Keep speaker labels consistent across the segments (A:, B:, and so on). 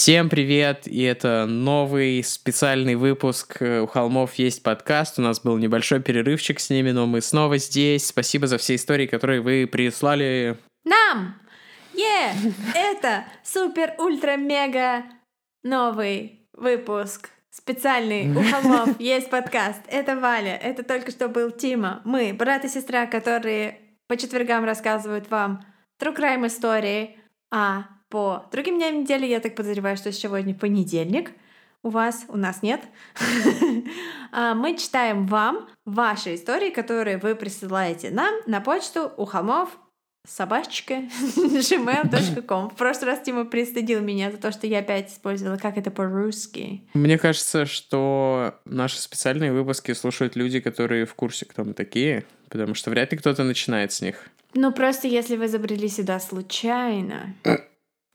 A: Всем привет, и это новый специальный выпуск э, «У холмов есть подкаст». У нас был небольшой перерывчик с ними, но мы снова здесь. Спасибо за все истории, которые вы прислали.
B: Нам! Е! Это супер-ультра-мега новый выпуск. Специальный у холмов есть подкаст. Это Валя, это только что был Тима. Мы, брат и сестра, которые по четвергам рассказывают вам true crime истории, а по другим дням недели я так подозреваю, что сегодня понедельник. У вас, у нас нет. А, мы читаем вам ваши истории, которые вы присылаете нам на почту у холмов собачка gmail.com. В прошлый раз Тима пристыдил меня за то, что я опять использовала, как это по-русски.
A: Мне кажется, что наши специальные выпуски слушают люди, которые в курсе, кто мы такие, потому что вряд ли кто-то начинает с них.
B: Ну, просто если вы забрели сюда случайно,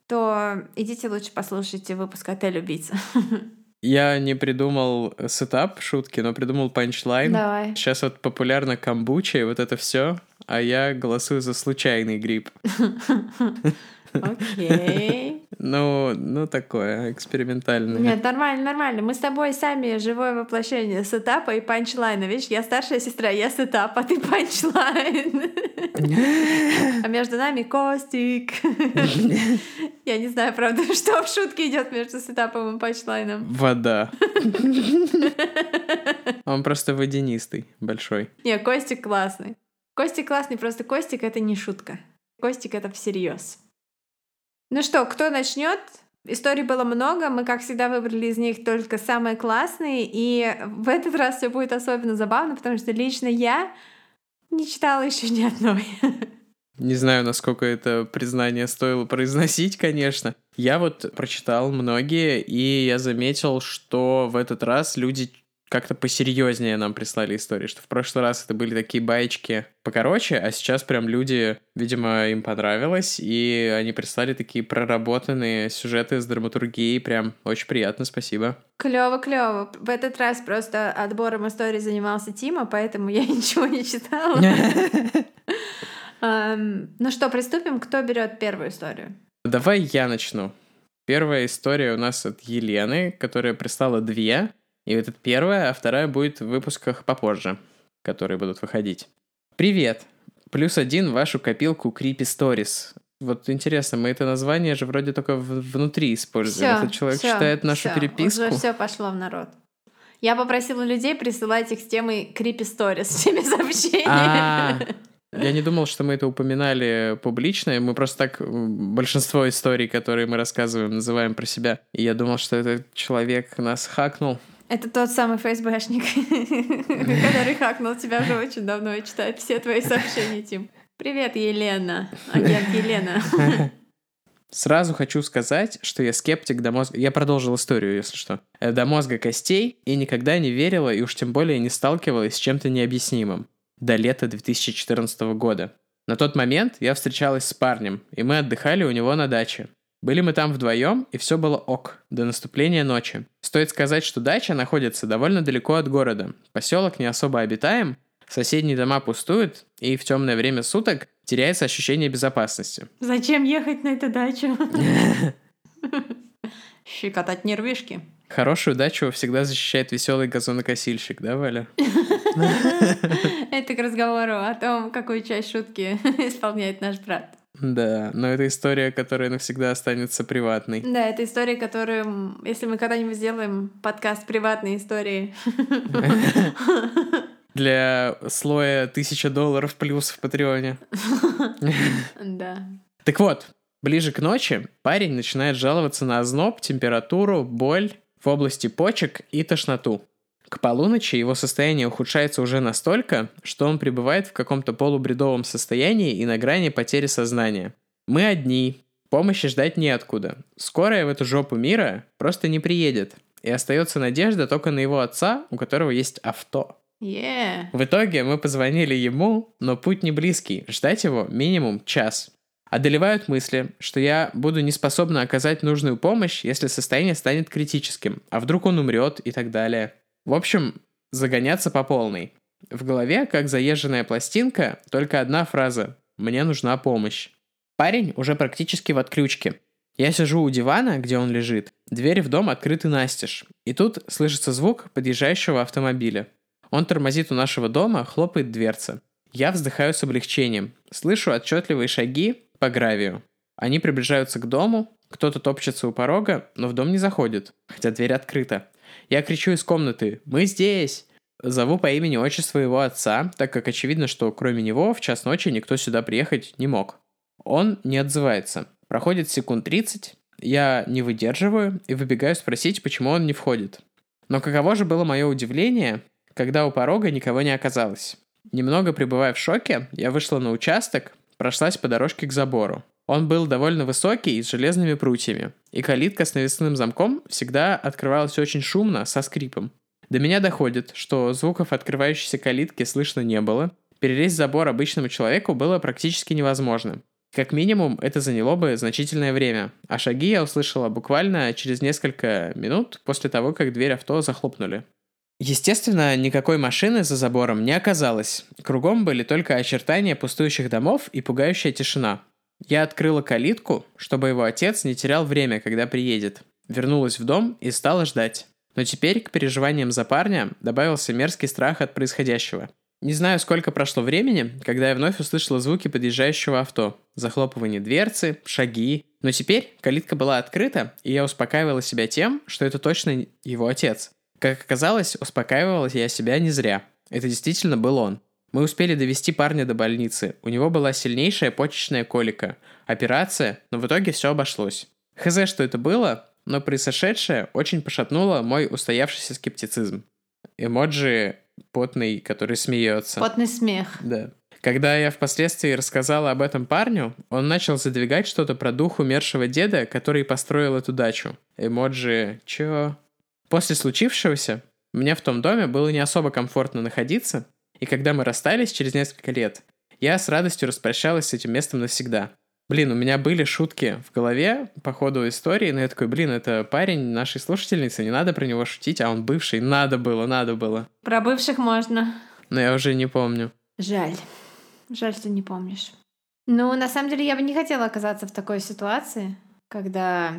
B: то идите лучше послушайте выпуск «Отель убийца».
A: Я не придумал сетап шутки, но придумал панчлайн.
B: Давай.
A: Сейчас вот популярно комбуча и вот это все, а я голосую за случайный гриб.
B: Окей.
A: Ну, ну такое, экспериментальное.
B: Нет, нормально, нормально. Мы с тобой сами живое воплощение сетапа и панчлайна. Видишь, я старшая сестра, я сетап, а ты панчлайн. А между нами Костик. Я не знаю, правда, что в шутке идет между сетапом и панчлайном.
A: Вода. Он просто водянистый, большой.
B: Не, Костик классный. Костик классный, просто Костик — это не шутка. Костик — это всерьез. Ну что, кто начнет? Историй было много, мы, как всегда, выбрали из них только самые классные, и в этот раз все будет особенно забавно, потому что лично я не читала еще ни одной.
A: Не знаю, насколько это признание стоило произносить, конечно. Я вот прочитал многие, и я заметил, что в этот раз люди как-то посерьезнее нам прислали истории, что в прошлый раз это были такие баечки покороче, а сейчас прям люди, видимо, им понравилось, и они прислали такие проработанные сюжеты с драматургией, прям очень приятно, спасибо.
B: Клево, клево. В этот раз просто отбором истории занимался Тима, поэтому я ничего не читала. Ну что, приступим? Кто берет первую историю?
A: Давай я начну. Первая история у нас от Елены, которая прислала две. И это первая, а вторая будет в выпусках попозже, которые будут выходить. Привет! Плюс один в вашу копилку Creepy Stories. Вот интересно, мы это название же вроде только внутри используем.
B: Всё,
A: Этот человек
B: всё,
A: читает нашу
B: всё,
A: переписку.
B: Уже все пошло в народ. Я попросила людей присылать их с темой Creepy Stories, с теми сообщениями.
A: А, Я не думал, что мы это упоминали публично. Мы просто так большинство историй, которые мы рассказываем, называем про себя. И я думал, что этот человек нас хакнул.
B: Это тот самый ФСБшник, который хакнул тебя уже очень давно и читает все твои сообщения, Тим. Привет, Елена. Агент Елена.
A: Сразу хочу сказать, что я скептик до мозга... Я продолжил историю, если что. Э, До мозга костей и никогда не верила и уж тем более не сталкивалась с чем-то необъяснимым. До лета 2014 года. На тот момент я встречалась с парнем, и мы отдыхали у него на даче. Были мы там вдвоем, и все было ок, до наступления ночи. Стоит сказать, что дача находится довольно далеко от города. Поселок не особо обитаем, соседние дома пустуют, и в темное время суток теряется ощущение безопасности.
B: Зачем ехать на эту дачу? Щекотать нервишки.
A: Хорошую дачу всегда защищает веселый газонокосильщик, да, Валя?
B: Это к разговору о том, какую часть шутки исполняет наш брат.
A: Да, но это история, которая навсегда останется приватной.
B: Да, это история, которую, если мы когда-нибудь сделаем подкаст приватной истории,
A: Для слоя тысяча долларов плюс в Патреоне.
B: да.
A: Так вот, ближе к ночи парень начинает жаловаться на озноб, температуру, боль в области почек и тошноту. К полуночи его состояние ухудшается уже настолько, что он пребывает в каком-то полубредовом состоянии и на грани потери сознания. Мы одни, помощи ждать неоткуда. Скорая в эту жопу мира просто не приедет. И остается надежда только на его отца, у которого есть авто.
B: Yeah.
A: В итоге мы позвонили ему, но путь не близкий, ждать его минимум час. Одолевают мысли, что я буду не способна оказать нужную помощь, если состояние станет критическим, а вдруг он умрет и так далее. В общем, загоняться по полной. В голове, как заезженная пластинка, только одна фраза «Мне нужна помощь». Парень уже практически в отключке. Я сижу у дивана, где он лежит. Двери в дом открыты настежь. И тут слышится звук подъезжающего автомобиля. Он тормозит у нашего дома, хлопает дверца. Я вздыхаю с облегчением. Слышу отчетливые шаги по гравию. Они приближаются к дому, кто-то топчется у порога, но в дом не заходит, хотя дверь открыта. Я кричу из комнаты «Мы здесь!» Зову по имени отчеству его отца, так как очевидно, что кроме него в час ночи никто сюда приехать не мог. Он не отзывается. Проходит секунд 30, я не выдерживаю и выбегаю спросить, почему он не входит. Но каково же было мое удивление, когда у порога никого не оказалось. Немного пребывая в шоке, я вышла на участок, прошлась по дорожке к забору. Он был довольно высокий и с железными прутьями, и калитка с навесным замком всегда открывалась очень шумно, со скрипом. До меня доходит, что звуков открывающейся калитки слышно не было, перелезть забор обычному человеку было практически невозможно. Как минимум, это заняло бы значительное время, а шаги я услышала буквально через несколько минут после того, как дверь авто захлопнули. Естественно, никакой машины за забором не оказалось. Кругом были только очертания пустующих домов и пугающая тишина. Я открыла калитку, чтобы его отец не терял время, когда приедет. Вернулась в дом и стала ждать. Но теперь к переживаниям за парня добавился мерзкий страх от происходящего. Не знаю, сколько прошло времени, когда я вновь услышала звуки подъезжающего авто, захлопывание дверцы, шаги. Но теперь калитка была открыта, и я успокаивала себя тем, что это точно его отец. Как оказалось, успокаивалась я себя не зря. Это действительно был он. Мы успели довести парня до больницы. У него была сильнейшая почечная колика. Операция, но в итоге все обошлось. Хз, что это было, но произошедшее очень пошатнуло мой устоявшийся скептицизм. Эмоджи потный, который смеется.
B: Потный смех.
A: Да. Когда я впоследствии рассказала об этом парню, он начал задвигать что-то про дух умершего деда, который построил эту дачу. Эмоджи «Чё?». После случившегося мне в том доме было не особо комфортно находиться, и когда мы расстались через несколько лет, я с радостью распрощалась с этим местом навсегда. Блин, у меня были шутки в голове по ходу истории, но я такой, блин, это парень нашей слушательницы, не надо про него шутить, а он бывший, надо было, надо было.
B: Про бывших можно.
A: Но я уже не помню.
B: Жаль. Жаль, что не помнишь. Ну, на самом деле, я бы не хотела оказаться в такой ситуации, когда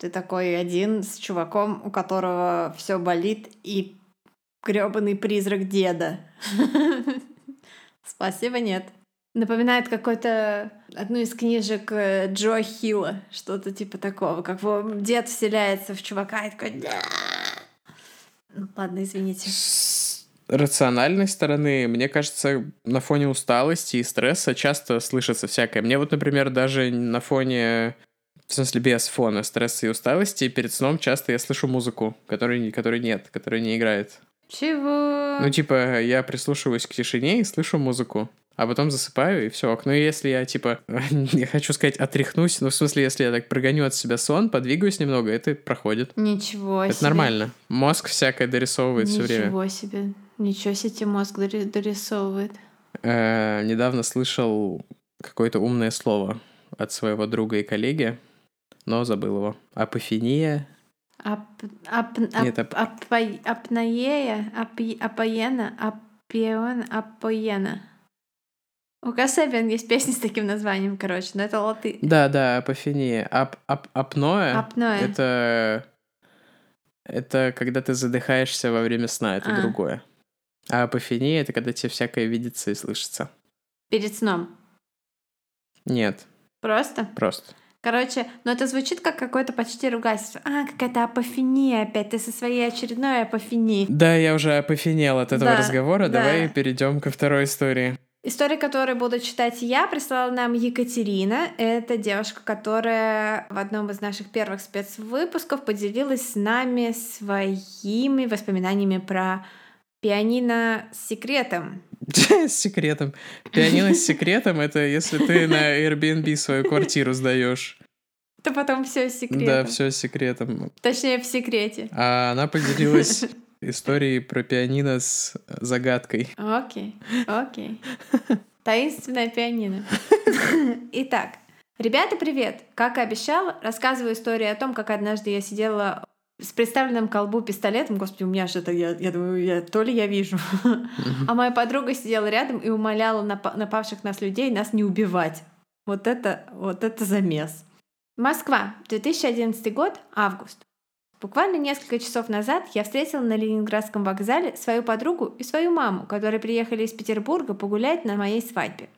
B: ты такой один с чуваком, у которого все болит, и гребаный призрак деда. Спасибо, нет. Напоминает какой-то одну из книжек э, Джо Хилла, что-то типа такого, как дед вселяется в чувака и такой... Ну, ладно, извините.
A: С рациональной стороны, мне кажется, на фоне усталости и стресса часто слышится всякое. Мне вот, например, даже на фоне в смысле, без фона стресса и усталости, перед сном часто я слышу музыку, которой, которой нет, которая не играет.
B: Чего?
A: Ну, типа, я прислушиваюсь к тишине и слышу музыку, а потом засыпаю, и все. Ну, если я, типа, я хочу сказать, отряхнусь, ну, в смысле, если я так прогоню от себя сон, подвигаюсь немного, это проходит.
B: Ничего
A: это
B: себе.
A: нормально. Мозг всякое дорисовывает все время.
B: Ничего себе. Ничего себе мозг дорисовывает.
A: Э, недавно слышал какое-то умное слово от своего друга и коллеги, но забыл его. Апофения.
B: Ап, ап, ап,
A: Нет, ап-
B: апа- апнаея, апи- апоена, апион, апоена. У Касебин есть песни с таким названием, короче, но это латы.
A: Да, да, апофения. Ап, ап, апноэ.
B: Апноэ.
A: Это... Это когда ты задыхаешься во время сна, это
B: А.
A: другое. А апофения — это когда тебе всякое видится и слышится.
B: Перед сном.
A: Нет,
B: Просто.
A: просто.
B: Короче, но это звучит как какое-то почти ругательство. А, какая-то апофения опять. Ты со своей очередной апофенией.
A: Да, я уже апофинел от этого
B: Да,
A: разговора.
B: да.
A: Давай перейдем ко второй истории.
B: Историю, которую буду читать я, прислала нам Екатерина. Это девушка, которая в одном из наших первых спецвыпусков поделилась с нами своими воспоминаниями про пианино с секретом.
A: С секретом. Пианино с секретом — это если ты на Airbnb свою квартиру сдаешь.
B: Это потом все секретом.
A: Да, все с секретом.
B: Точнее, в секрете.
A: А она поделилась историей про пианино с загадкой.
B: Окей, окей. Таинственное пианино. Итак, ребята, привет! Как и обещала, рассказываю историю о том, как однажды я сидела с представленным колбу пистолетом. Господи, у меня что-то, я, я думаю, я, то ли я вижу. А моя подруга сидела рядом и умоляла напа- напавших нас людей нас не убивать. Вот это, вот это замес. Москва, 2011 год, август. Буквально несколько часов назад я встретила на Ленинградском вокзале свою подругу и свою маму, которые приехали из Петербурга погулять на моей свадьбе.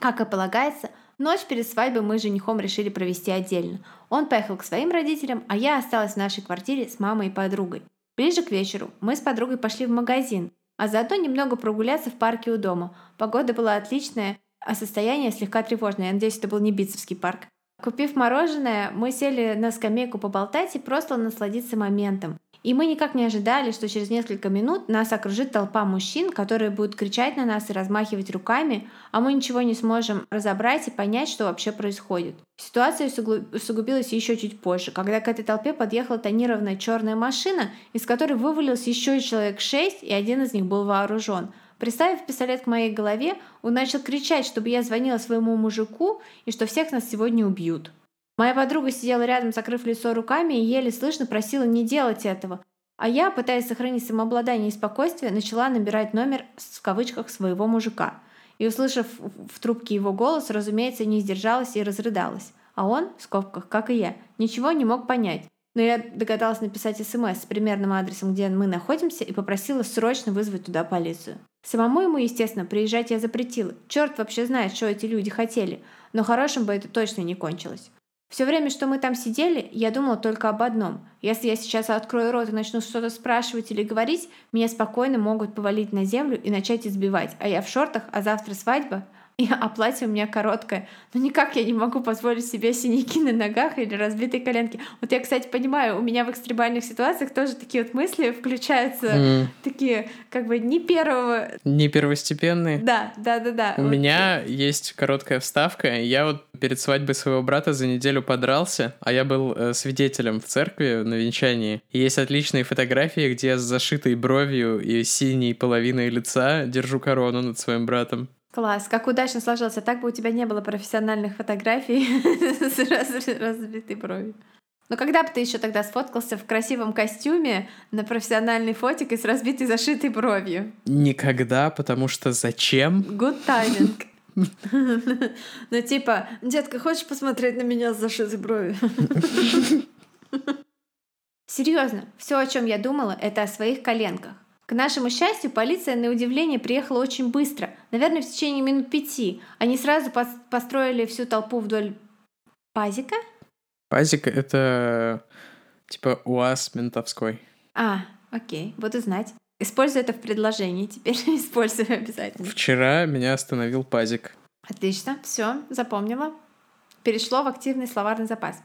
B: Как и полагается, ночь перед свадьбой мы с женихом решили провести отдельно. Он поехал к своим родителям, а я осталась в нашей квартире с мамой и подругой. Ближе к вечеру мы с подругой пошли в магазин, а заодно немного прогуляться в парке у дома. Погода была отличная, а состояние слегка тревожное. Я надеюсь, это был не Битцевский парк. Купив мороженое, мы сели на скамейку поболтать и просто насладиться моментом. И мы никак не ожидали, что через несколько минут нас окружит толпа мужчин, которые будут кричать на нас и размахивать руками, а мы ничего не сможем разобрать и понять, что вообще происходит. Ситуация усугубилась еще чуть позже, когда к этой толпе подъехала тонированная черная машина, из которой вывалился еще человек шесть, и один из них был вооружен. Приставив пистолет к моей голове, он начал кричать, чтобы я звонила своему мужику и что всех нас сегодня убьют. Моя подруга сидела рядом, закрыв лицо руками, и еле слышно просила не делать этого. А я, пытаясь сохранить самообладание и спокойствие, начала набирать номер в кавычках своего мужика. И, услышав в трубке его голос, разумеется, не сдержалась и разрыдалась. А он, в скобках, как и я, ничего не мог понять. Но я догадалась написать смс с примерным адресом, где мы находимся, и попросила срочно вызвать туда полицию. Самому ему, естественно, приезжать я запретила. Черт вообще знает, что эти люди хотели. Но хорошим бы это точно не кончилось. Все время, что мы там сидели, я думала только об одном. Если я сейчас открою рот и начну что-то спрашивать или говорить, меня спокойно могут повалить на землю и начать избивать. А я в шортах, а завтра свадьба, и, а платье у меня короткое. Но никак я не могу позволить себе синяки на ногах или разбитые коленки. Вот я, кстати, понимаю, у меня в экстремальных ситуациях тоже такие вот мысли включаются, mm. такие как бы не первого...
A: Не первостепенные?
B: Да, да, да, да.
A: У вот. меня есть короткая вставка. Я вот перед свадьбой своего брата за неделю подрался, а я был э, свидетелем в церкви на венчании. И есть отличные фотографии, где я с зашитой бровью и синей половиной лица держу корону над своим братом.
B: Класс, как удачно сложился. Так бы у тебя не было профессиональных фотографий с разбитой бровью. Но когда бы ты еще тогда сфоткался в красивом костюме на профессиональный фотик и с разбитой зашитой бровью?
A: Никогда, потому что зачем?
B: Good timing. Ну типа, детка, хочешь посмотреть на меня с зашитой бровью? Серьезно, все, о чем я думала, это о своих коленках. К нашему счастью, полиция на удивление приехала очень быстро, наверное, в течение минут пяти. Они сразу построили всю толпу вдоль пазика.
A: Пазик — это типа УАЗ ментовской.
B: А, окей, буду знать. Использую это в предложении, теперь использую обязательно.
A: Вчера меня остановил пазик.
B: Отлично, все, запомнила. Перешло в активный словарный запас.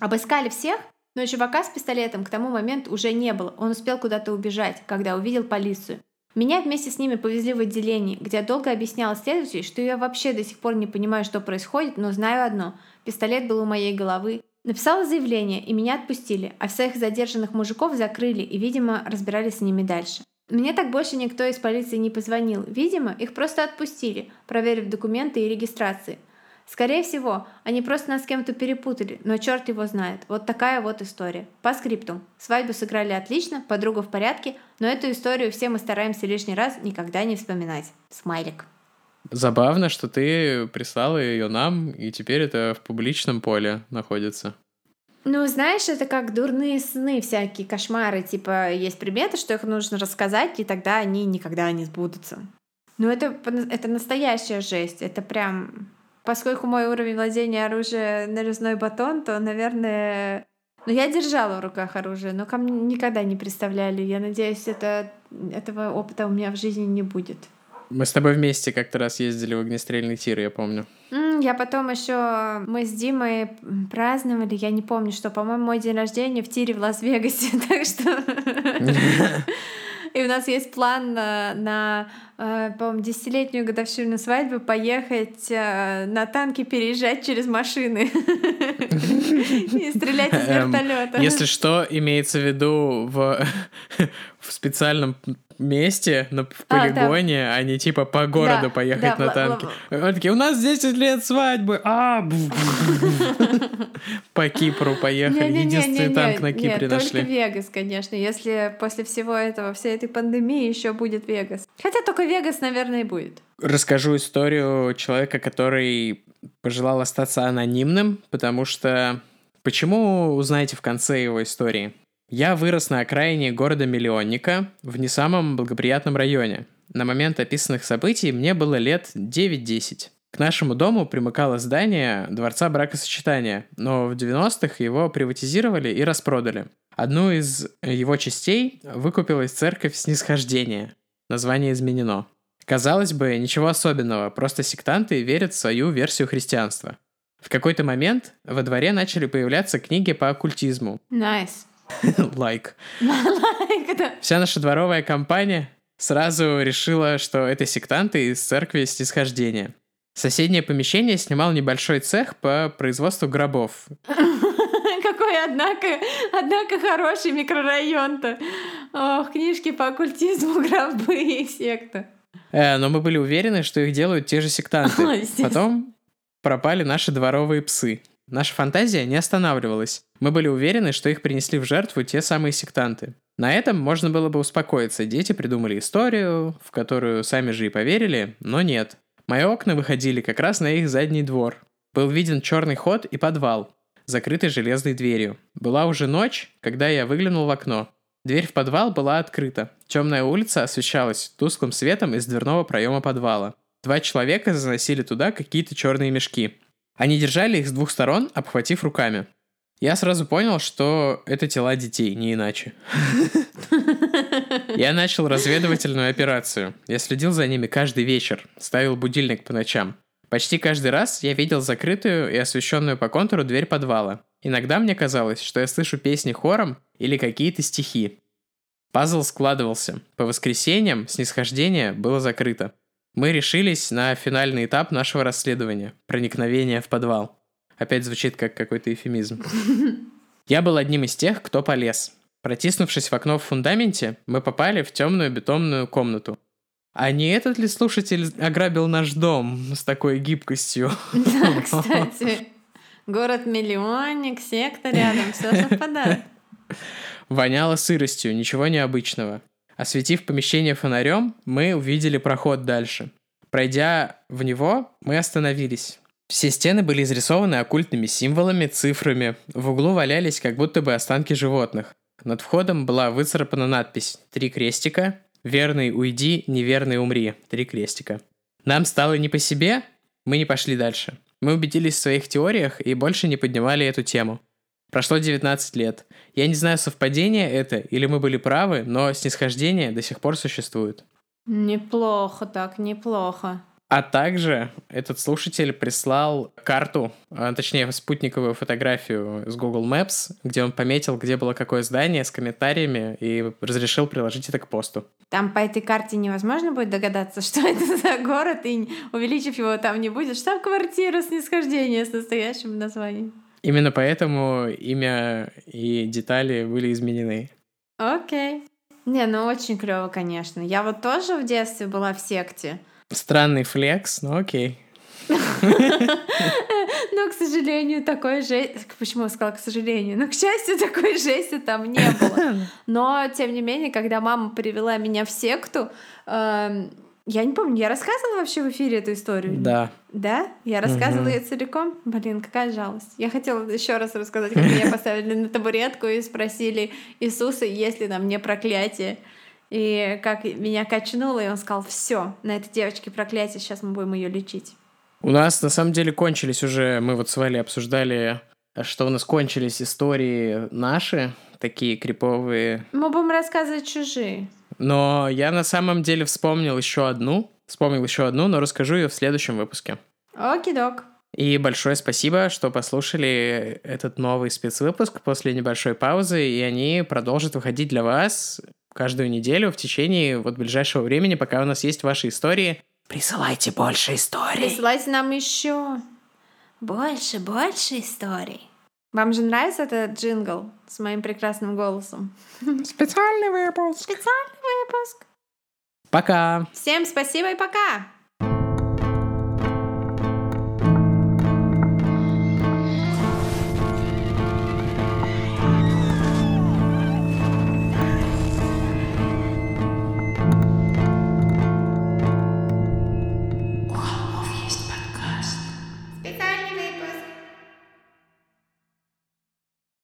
B: Обыскали всех, но чувака с пистолетом к тому моменту уже не было. Он успел куда-то убежать, когда увидел полицию. Меня вместе с ними повезли в отделение, где я долго объясняла следователю, что я вообще до сих пор не понимаю, что происходит, но знаю одно. Пистолет был у моей головы. Написала заявление, и меня отпустили, а всех задержанных мужиков закрыли и, видимо, разбирались с ними дальше. Мне так больше никто из полиции не позвонил. Видимо, их просто отпустили, проверив документы и регистрации. Скорее всего, они просто нас с кем-то перепутали, но черт его знает. Вот такая вот история. По скрипту. Свадьбу сыграли отлично, подруга в порядке, но эту историю все мы стараемся лишний раз никогда не вспоминать. Смайлик.
A: Забавно, что ты прислала ее нам, и теперь это в публичном поле находится.
B: Ну, знаешь, это как дурные сны всякие, кошмары. Типа, есть приметы, что их нужно рассказать, и тогда они никогда не сбудутся. Ну, это, это настоящая жесть. Это прям Поскольку мой уровень владения оружием нарезной батон, то, наверное... Ну, я держала в руках оружие, но ко мне никогда не представляли. Я надеюсь, это, этого опыта у меня в жизни не будет.
A: Мы с тобой вместе как-то раз ездили в огнестрельный тир, я помню.
B: Я потом еще мы с Димой праздновали, я не помню, что, по-моему, мой день рождения в тире в Лас-Вегасе, так что И у нас есть план на, на э, по-моему, десятилетнюю годовщину свадьбы поехать э, на танке, переезжать через машины и стрелять из эм, вертолета.
A: Если что, имеется в виду в, в специальном месте, на, в полигоне, а, да. а не типа по городу да, поехать да, на танке. Они такие, у нас 10 лет свадьбы, а По Кипру поехали, единственный танк на Кипре нашли.
B: только Вегас, конечно, если после всего этого, всей этой пандемии еще будет Вегас. Хотя только Вегас, наверное, и будет.
A: Расскажу историю человека, который пожелал остаться анонимным, потому что Почему, узнаете в конце его истории. Я вырос на окраине города-миллионника в не самом благоприятном районе. На момент описанных событий мне было лет 9-10. К нашему дому примыкало здание Дворца бракосочетания, но в 90-х его приватизировали и распродали. Одну из его частей выкупилась церковь снисхождения. Название изменено. Казалось бы, ничего особенного, просто сектанты верят в свою версию христианства. В какой-то момент во дворе начали появляться книги по оккультизму.
B: Nice.
A: Лайк.
B: Like, да.
A: Вся наша дворовая компания сразу решила, что это сектанты из церкви снисхождения. Соседнее помещение снимал небольшой цех по производству гробов.
B: Какой, однако, однако хороший микрорайон-то. Ох, книжки по оккультизму, гробы и секта.
A: Э, но мы были уверены, что их делают те же сектанты. Потом пропали наши дворовые псы. Наша фантазия не останавливалась. Мы были уверены, что их принесли в жертву те самые сектанты. На этом можно было бы успокоиться. Дети придумали историю, в которую сами же и поверили, но нет. Мои окна выходили как раз на их задний двор. Был виден черный ход и подвал, закрытый железной дверью. Была уже ночь, когда я выглянул в окно. Дверь в подвал была открыта. Темная улица освещалась тусклым светом из дверного проема подвала. Два человека заносили туда какие-то черные мешки. Они держали их с двух сторон, обхватив руками. Я сразу понял, что это тела детей, не иначе. Я начал разведывательную операцию. Я следил за ними каждый вечер, ставил будильник по ночам. Почти каждый раз я видел закрытую и освещенную по контуру дверь подвала. Иногда мне казалось, что я слышу песни хором или какие-то стихи. Пазл складывался. По воскресеньям снисхождение было закрыто. Мы решились на финальный этап нашего расследования – проникновение в подвал. Опять звучит как какой-то эфемизм. Я был одним из тех, кто полез. Протиснувшись в окно в фундаменте, мы попали в темную бетонную комнату. А не этот ли слушатель ограбил наш дом с такой гибкостью?
B: Да, кстати. Город-миллионник, секта рядом, все совпадает.
A: Воняло сыростью, ничего необычного. Осветив помещение фонарем, мы увидели проход дальше. Пройдя в него, мы остановились. Все стены были изрисованы оккультными символами, цифрами. В углу валялись как будто бы останки животных. Над входом была выцарапана надпись «Три крестика», «Верный уйди, неверный умри», «Три крестика». Нам стало не по себе, мы не пошли дальше. Мы убедились в своих теориях и больше не поднимали эту тему. Прошло 19 лет. Я не знаю, совпадение это или мы были правы, но снисхождение до сих пор существует.
B: Неплохо так, неплохо.
A: А также этот слушатель прислал карту, а, точнее спутниковую фотографию с Google Maps, где он пометил, где было какое здание с комментариями и разрешил приложить это к посту.
B: Там по этой карте невозможно будет догадаться, что это за город, и увеличив его там не будет. Штаб-квартира снисхождения с настоящим названием.
A: Именно поэтому имя и детали были изменены.
B: Окей. Не, ну очень клево, конечно. Я вот тоже в детстве была в секте.
A: Странный флекс, но окей.
B: Но, к сожалению, такой жести... Почему я сказала к сожалению? Но, к счастью, такой жести там не было. Но, тем не менее, когда мама привела меня в секту, эм, я не помню, я рассказывала вообще в эфире эту историю?
A: Да.
B: Да? Я рассказывала ее целиком? Блин, какая жалость. Я хотела еще раз рассказать, как меня поставили на табуретку и спросили Иисуса, есть ли на мне проклятие. И как меня качнуло, и он сказал, все, на этой девочке проклятие, сейчас мы будем ее лечить.
A: У нас на самом деле кончились уже, мы вот с Валей обсуждали, что у нас кончились истории наши, такие криповые.
B: Мы будем рассказывать чужие.
A: Но я на самом деле вспомнил еще одну, вспомнил еще одну, но расскажу ее в следующем выпуске.
B: Окей-док.
A: И большое спасибо, что послушали этот новый спецвыпуск после небольшой паузы, и они продолжат выходить для вас каждую неделю в течение вот ближайшего времени, пока у нас есть ваши истории. Присылайте больше историй.
B: Присылайте нам еще больше, больше историй. Вам же нравится этот джингл с моим прекрасным голосом?
A: Специальный выпуск.
B: Специальный выпуск.
A: Пока.
B: Всем спасибо и пока!